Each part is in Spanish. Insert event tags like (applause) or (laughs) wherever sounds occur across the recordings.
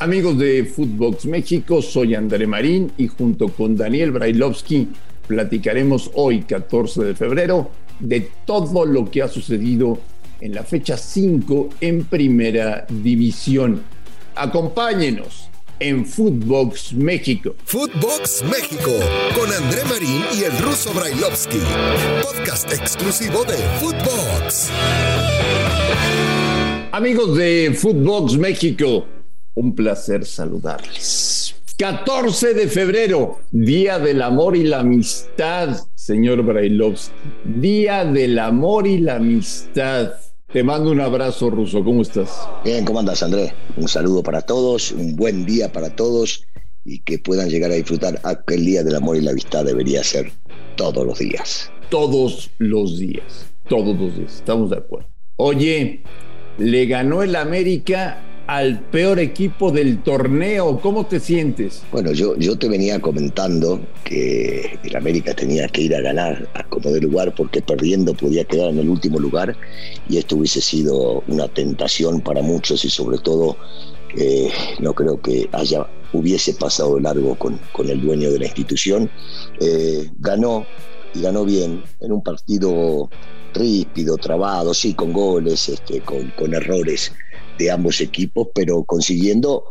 Amigos de Footbox México, soy André Marín y junto con Daniel Brailovsky platicaremos hoy, 14 de febrero, de todo lo que ha sucedido en la fecha 5 en Primera División. Acompáñenos en Footbox México. Footbox México con André Marín y el ruso Brailovsky. Podcast exclusivo de Footbox. Amigos de Footbox México, un placer saludarles. 14 de febrero, Día del Amor y la Amistad, señor Brailovsky. Día del Amor y la Amistad. Te mando un abrazo, Ruso. ¿Cómo estás? Bien, ¿cómo andas, Andrés? Un saludo para todos, un buen día para todos y que puedan llegar a disfrutar aquel Día del Amor y la Amistad debería ser todos los días. Todos los días, todos los días, estamos de acuerdo. Oye, le ganó el América al peor equipo del torneo. ¿Cómo te sientes? Bueno, yo, yo te venía comentando que el América tenía que ir a ganar a como de lugar porque perdiendo podía quedar en el último lugar y esto hubiese sido una tentación para muchos y sobre todo eh, no creo que haya hubiese pasado largo con, con el dueño de la institución. Eh, ganó y ganó bien en un partido ríspido, trabado, sí, con goles, este, con, con errores de ambos equipos, pero consiguiendo,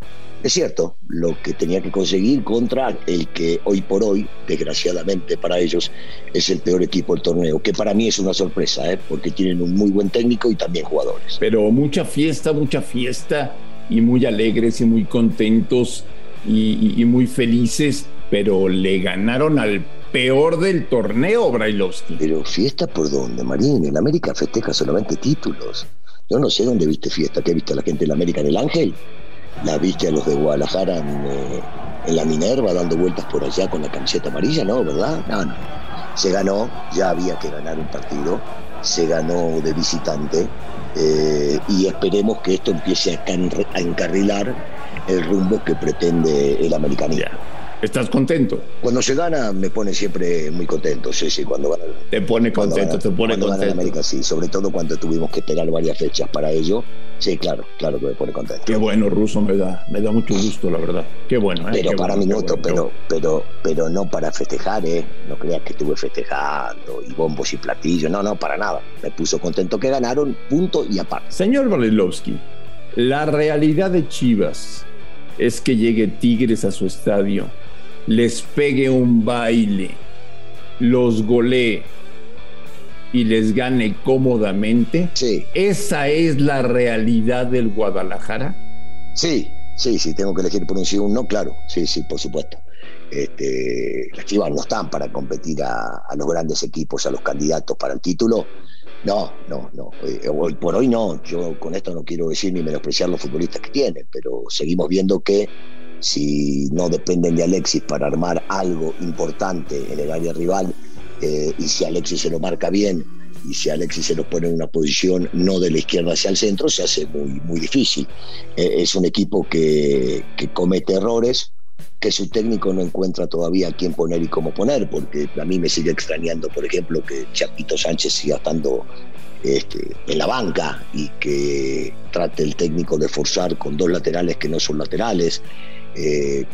es cierto, lo que tenía que conseguir contra el que hoy por hoy, desgraciadamente para ellos, es el peor equipo del torneo, que para mí es una sorpresa, ¿eh? porque tienen un muy buen técnico y también jugadores. Pero mucha fiesta, mucha fiesta, y muy alegres y muy contentos y, y muy felices, pero le ganaron al peor del torneo, Brailovsky. Pero fiesta por dónde, Marín, en América festeja solamente títulos. Yo no sé dónde viste fiesta. ¿Qué viste a la gente de la América en el Ángel? ¿La viste a los de Guadalajara en, eh, en, la Minerva dando vueltas por allá con la camiseta amarilla? No, ¿verdad? No, no. Se ganó, ya había que ganar un partido. Se ganó de visitante. Eh, y esperemos que esto empiece a encarrilar el rumbo que pretende el americanismo. ¿Estás contento? Cuando se gana me pone siempre muy contento, sí, sí, cuando gana. Te pone contento, gana, te pone cuando contento. Gana América, sí, sobre todo cuando tuvimos que esperar varias fechas para ello. Sí, claro, claro que me pone contento. Qué bueno, Ruso, me da, me da mucho gusto, la verdad. Qué bueno, ¿eh? Pero qué para bueno, minutos, bueno, pero, pero, pero no para festejar, ¿eh? No creas que estuve festejando y bombos y platillos, no, no, para nada. Me puso contento que ganaron, punto y aparte. Señor Valilowski, la realidad de Chivas es que llegue Tigres a su estadio les pegue un baile, los golee y les gane cómodamente. Sí. ¿Esa es la realidad del Guadalajara? Sí, sí, sí, tengo que elegir por un sí o un no, claro. Sí, sí, por supuesto. Este, las Chivas no están para competir a, a, los grandes equipos, a los candidatos para el título. No, no, no. Eh, hoy por hoy no. Yo con esto no quiero decir ni menospreciar los futbolistas que tienen, pero seguimos viendo que si no dependen de Alexis para armar algo importante en el área rival eh, y si Alexis se lo marca bien y si Alexis se lo pone en una posición no de la izquierda hacia el centro, se hace muy, muy difícil. Eh, es un equipo que, comete errores, que su técnico no encuentra todavía quién poner y cómo poner, porque a mí me sigue extrañando, por ejemplo, que Chapito Sánchez siga estando este, en la banca y que trate el técnico de forzar con dos laterales que no son laterales. Eh,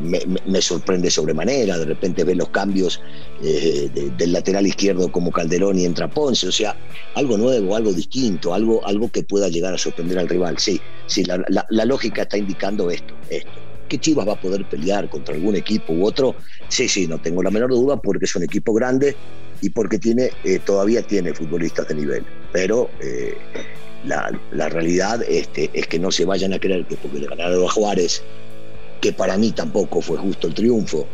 me, sorprende sobremanera, de repente ve los cambios eh, de, del lateral izquierdo como Calderón y entra Ponce, o sea, algo nuevo, algo distinto, algo, algo que pueda llegar a sorprender al rival. Sí, sí, la, lógica está indicando esto, esto. ¿Que Chivas va a poder pelear contra algún equipo u otro? Sí, sí, no tengo la menor duda porque es un equipo grande y porque tiene, eh, todavía tiene futbolistas de nivel. Pero la, la, realidad este, es que no se vayan a creer que porque le ganaron a Juárez que para mí tampoco fue justo el triunfo,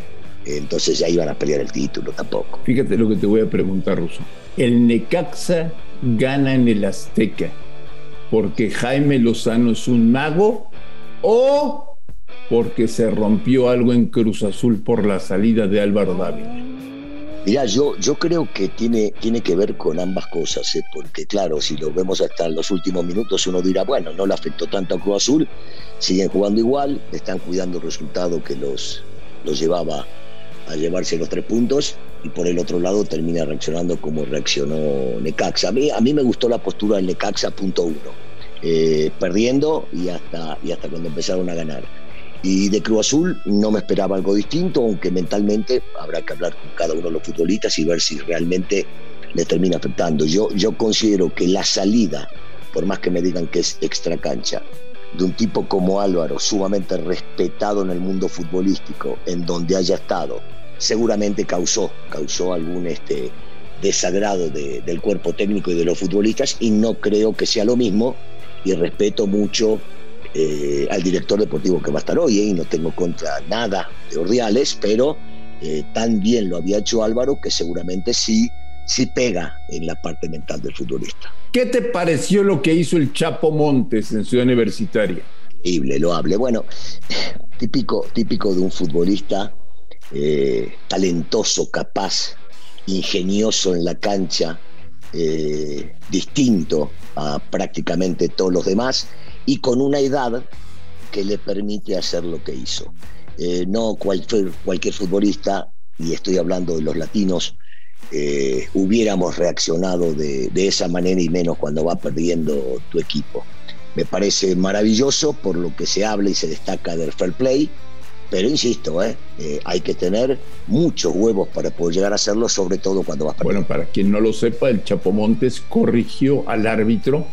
entonces ya iban a pelear el título tampoco. Fíjate lo que te voy a preguntar, Russo. El Necaxa gana en el Azteca porque Jaime Lozano es un mago o porque se rompió algo en Cruz Azul por la salida de Álvaro Dávila. Mira, yo, yo creo que tiene, tiene que ver con ambas cosas, ¿eh? porque claro, si lo vemos hasta los últimos minutos, uno dirá, bueno, no le afectó tanto a Cruz Azul, siguen jugando igual, están cuidando el resultado que los, los llevaba a llevarse los tres puntos, y por el otro lado termina reaccionando como reaccionó Necaxa. A mí, a mí me gustó la postura del Necaxa, punto uno, eh, perdiendo y hasta, y hasta cuando empezaron a ganar. Y de Cruz Azul no me esperaba algo distinto, aunque mentalmente habrá que hablar con cada uno de los futbolistas y ver si realmente le termina afectando. Yo, yo considero que la salida, por más que me digan que es extra cancha, de un tipo como Álvaro, sumamente respetado en el mundo futbolístico, en donde haya estado, seguramente causó, causó algún este, desagrado del cuerpo técnico y de los futbolistas, y no creo que sea lo mismo, y respeto mucho eh, al director deportivo que va a estar hoy, ¿eh? y no tengo contra nada de Ordiales, pero eh, tan bien lo había hecho Álvaro que seguramente sí, sí pega en la parte mental del futbolista. ¿Qué te pareció lo que hizo el Chapo Montes en Ciudad Universitaria? Increíble, lo hable. Bueno, (sighs) típico, típico de un futbolista talentoso, capaz, ingenioso en la cancha, distinto a prácticamente todos los demás y con una edad que le permite hacer lo que hizo. Eh, no cualquier, futbolista, y estoy hablando de los latinos, eh, hubiéramos reaccionado de, esa manera y menos cuando va perdiendo tu equipo. Me parece maravilloso por lo que se habla y se destaca del fair play, pero insisto, eh, hay que tener muchos huevos para poder llegar a hacerlo, sobre todo cuando vas perdiendo. Bueno, para quien no lo sepa, el Chapo Montes corrigió al árbitro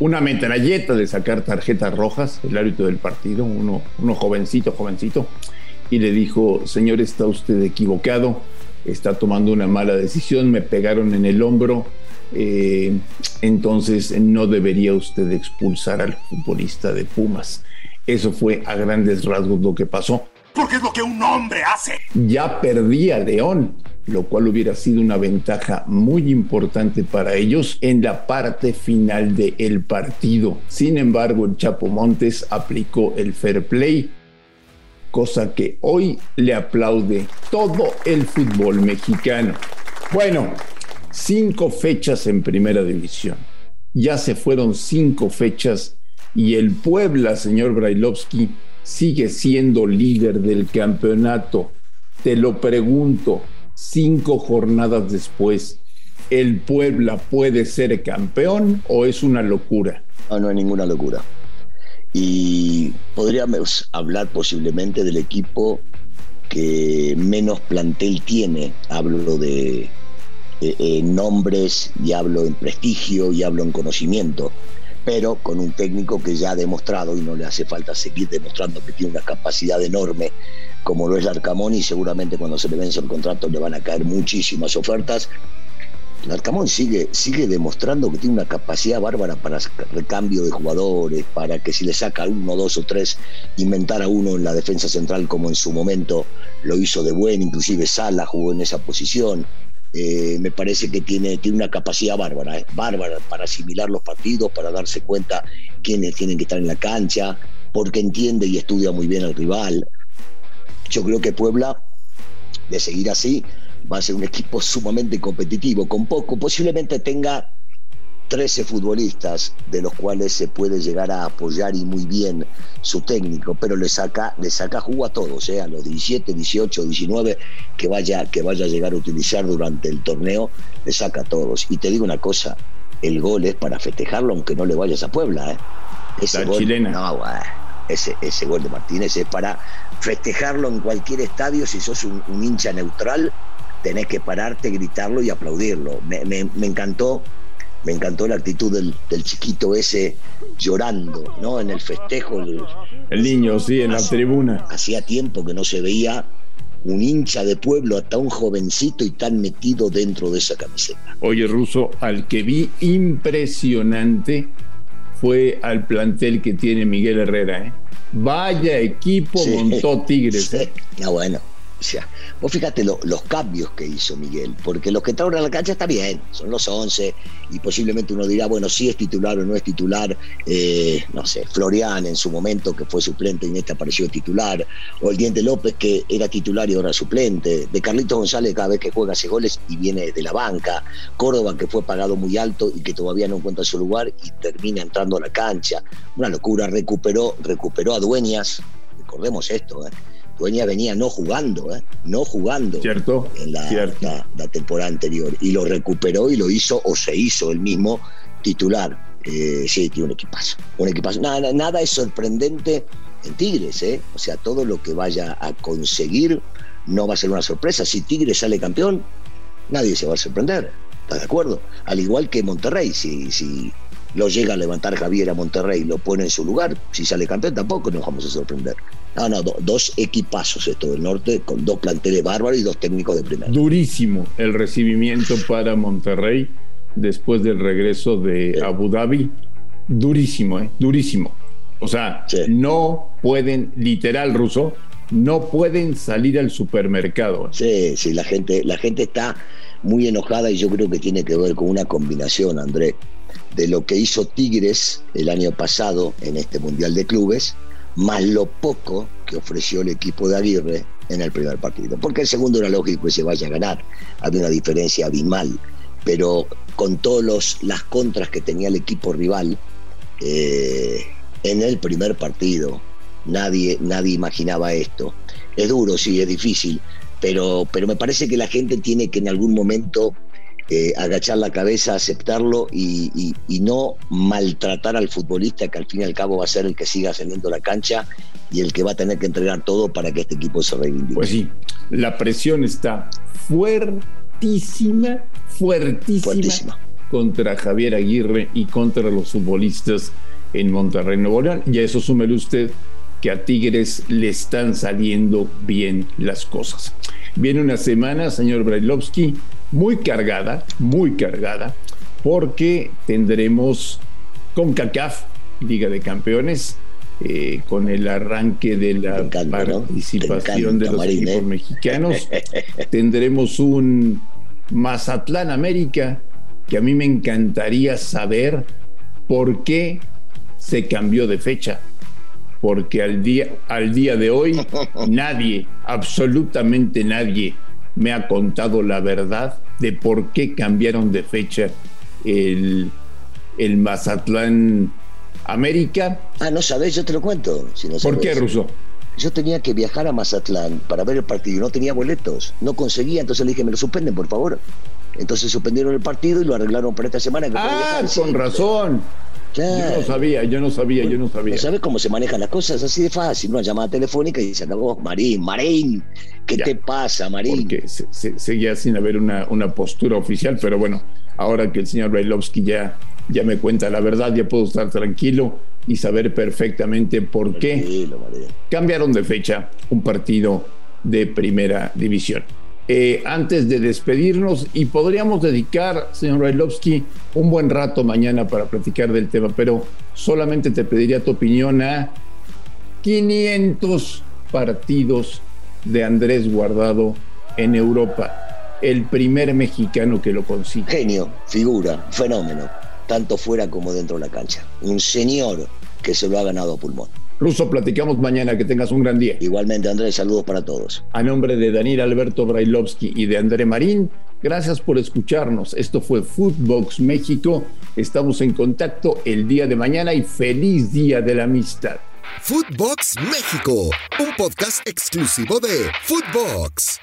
una metralleta de sacar tarjetas rojas, el árbitro del partido, uno, uno jovencito, jovencito, y le dijo, señor, está usted equivocado, está tomando una mala decisión, me pegaron en el hombro, eh, entonces no debería usted expulsar al futbolista de Pumas. Eso fue a grandes rasgos lo que pasó. Porque es lo que un hombre hace. Ya perdía León lo cual hubiera sido una ventaja muy importante para ellos en la parte final del partido. Sin embargo, el Chapo Montes aplicó el fair play, cosa que hoy le aplaude todo el fútbol mexicano. Bueno, cinco fechas en primera división. Ya se fueron cinco fechas y el Puebla, señor Brailovsky, sigue siendo líder del campeonato. Te lo pregunto, cinco jornadas después, ¿el Puebla puede ser campeón o es una locura? No, no es ninguna locura. Y podríamos hablar posiblemente del equipo que menos plantel tiene. Hablo de nombres y hablo en prestigio y hablo en conocimiento, pero con un técnico que ya ha demostrado y no le hace falta seguir demostrando que tiene una capacidad enorme como lo es Larcamón y seguramente cuando se le vence el contrato le van a caer muchísimas ofertas. Larcamón sigue, sigue demostrando que tiene una capacidad bárbara para recambio de jugadores, para que si le saca uno, dos o tres, inventar a uno en la defensa central como en su momento lo hizo de buen, inclusive Sala jugó en esa posición. Eh, me parece que tiene, tiene una capacidad bárbara, eh, bárbara para asimilar los partidos, para darse cuenta quiénes tienen que estar en la cancha, porque entiende y estudia muy bien al rival. Yo creo que Puebla, de seguir así, va a ser un equipo sumamente competitivo, con poco, posiblemente tenga 13 futbolistas, de los cuales se puede llegar a apoyar y muy bien su técnico, pero le saca, le saca jugo a todos, ¿eh? a los 17, 18, 19 que vaya, que vaya a llegar a utilizar durante el torneo, le saca a todos. Y te digo una cosa, el gol es para festejarlo aunque no le vayas a Puebla. ¿eh? Ese gol, chilena. No, ese, ese gol de Martínez es para festejarlo en cualquier estadio, si sos un, hincha neutral, tenés que pararte, gritarlo y aplaudirlo. Me, encantó, me encantó la actitud del, chiquito ese llorando, ¿no? En el festejo. El, niño, sí, en la tribuna. Hacía tiempo que no se veía un hincha de pueblo, hasta un jovencito y tan metido dentro de esa camiseta. Oye, Ruso, al que vi impresionante fue al plantel que tiene Miguel Herrera, ¿eh? Vaya equipo montó Tigres. Sí. ¿eh? (laughs) Ya bueno. Vos fíjate los cambios que hizo Miguel, porque los que entraron a la cancha está bien, son los 11, y posiblemente uno dirá, bueno, si es titular o no es titular, eh, no sé, Florian en su momento, que fue suplente y en este apareció titular, o el Diente López, que era titular y ahora suplente, de Carlitos González cada vez que juega hace goles y viene de la banca, Córdoba, que fue pagado muy alto y que todavía no encuentra su lugar y termina entrando a la cancha, una locura, recuperó, recuperó a Dueñas, recordemos esto, ¿eh? Dueña venía no jugando, ¿eh? no jugando ¿Cierto? en la, La, temporada anterior y lo recuperó y lo hizo o se hizo el mismo titular. Eh, sí, tiene un equipazo, un equipazo. Nada, nada es sorprendente en Tigres, ¿eh? O sea, todo lo que vaya a conseguir no va a ser una sorpresa. Si Tigres sale campeón, nadie se va a sorprender. ¿Estás de acuerdo? Al igual que Monterrey, si, si lo llega a levantar Javier a Monterrey y lo pone en su lugar, si sale campeón tampoco nos vamos a sorprender. No, no, dos equipazos esto del norte, con dos planteles bárbaros y dos técnicos de primera. Durísimo el recibimiento para Monterrey después del regreso de Abu Dhabi. Durísimo, ¿eh? Durísimo. O sea, no pueden, literal ruso, no pueden salir al supermercado. Sí, sí, la gente, la gente está muy enojada y yo creo que tiene que ver con una combinación, André, de lo que hizo Tigres el año pasado en este Mundial de Clubes, más lo poco que ofreció el equipo de Aguirre en el primer partido. Porque el segundo era lógico que se vaya a ganar, había una diferencia abismal, pero con todas las contras que tenía el equipo rival eh, en el primer partido, nadie, nadie imaginaba esto. Es duro, sí, es difícil, pero, pero me parece que la gente tiene que en algún momento eh, agachar la cabeza, aceptarlo y, no maltratar al futbolista que al fin y al cabo va a ser el que siga ascendiendo la cancha y el que va a tener que entregar todo para que este equipo se reivindique. Pues sí, la presión está fuertísima, fuertísima, fuertísima. contra Javier Aguirre y contra los futbolistas en Monterrey, Nuevo León. Y a eso súmele usted que a Tigres le están saliendo bien las cosas. Viene una semana, señor Brailovsky, muy cargada, muy cargada, porque tendremos CONCACAF, Liga de Campeones, eh, con el arranque de la participación de los equipos ¿eh? mexicanos. (laughs) Tendremos un Mazatlán América, que a mí me encantaría saber por qué se cambió de fecha. Porque al día, al día de hoy (laughs) nadie, absolutamente nadie, me ha contado la verdad de por qué cambiaron de fecha el, el Mazatlán América. Ah, no sabes, yo te lo cuento. Si no ¿Por qué, Russo? Yo tenía que viajar a Mazatlán para ver el partido y no tenía boletos. No conseguía, entonces le dije, me lo suspenden, por favor. Entonces suspendieron el partido y lo arreglaron para esta semana. ah, con razón. Yo no sabía, yo no sabía, yo no sabía. ¿Sabes cómo se manejan las cosas? Así de fácil, una llamada telefónica y se acabó. Marín, Marín, ¿qué te pasa, Marín? Porque seguía sin haber una, una postura oficial, pero bueno, ahora que el señor Brailovsky ya, ya me cuenta la verdad, ya puedo estar tranquilo y saber perfectamente por qué cambiaron de fecha un partido de primera división. Eh, antes de despedirnos y podríamos dedicar, señor Railovsky, un buen rato mañana para platicar del tema, pero solamente te pediría tu opinión a 500 partidos de Andrés Guardado en Europa, el primer mexicano que lo consigue. Genio, figura, fenómeno, tanto fuera como dentro de la cancha. Un señor que se lo ha ganado a pulmón. Ruso, platicamos mañana. Que tengas un gran día. Igualmente, Andrés, saludos para todos. A nombre de Daniel Alberto Brailovsky y de André Marín, gracias por escucharnos. Esto fue Footbox México. Estamos en contacto el día de mañana y feliz día de la amistad. Footbox México, un podcast exclusivo de Footbox.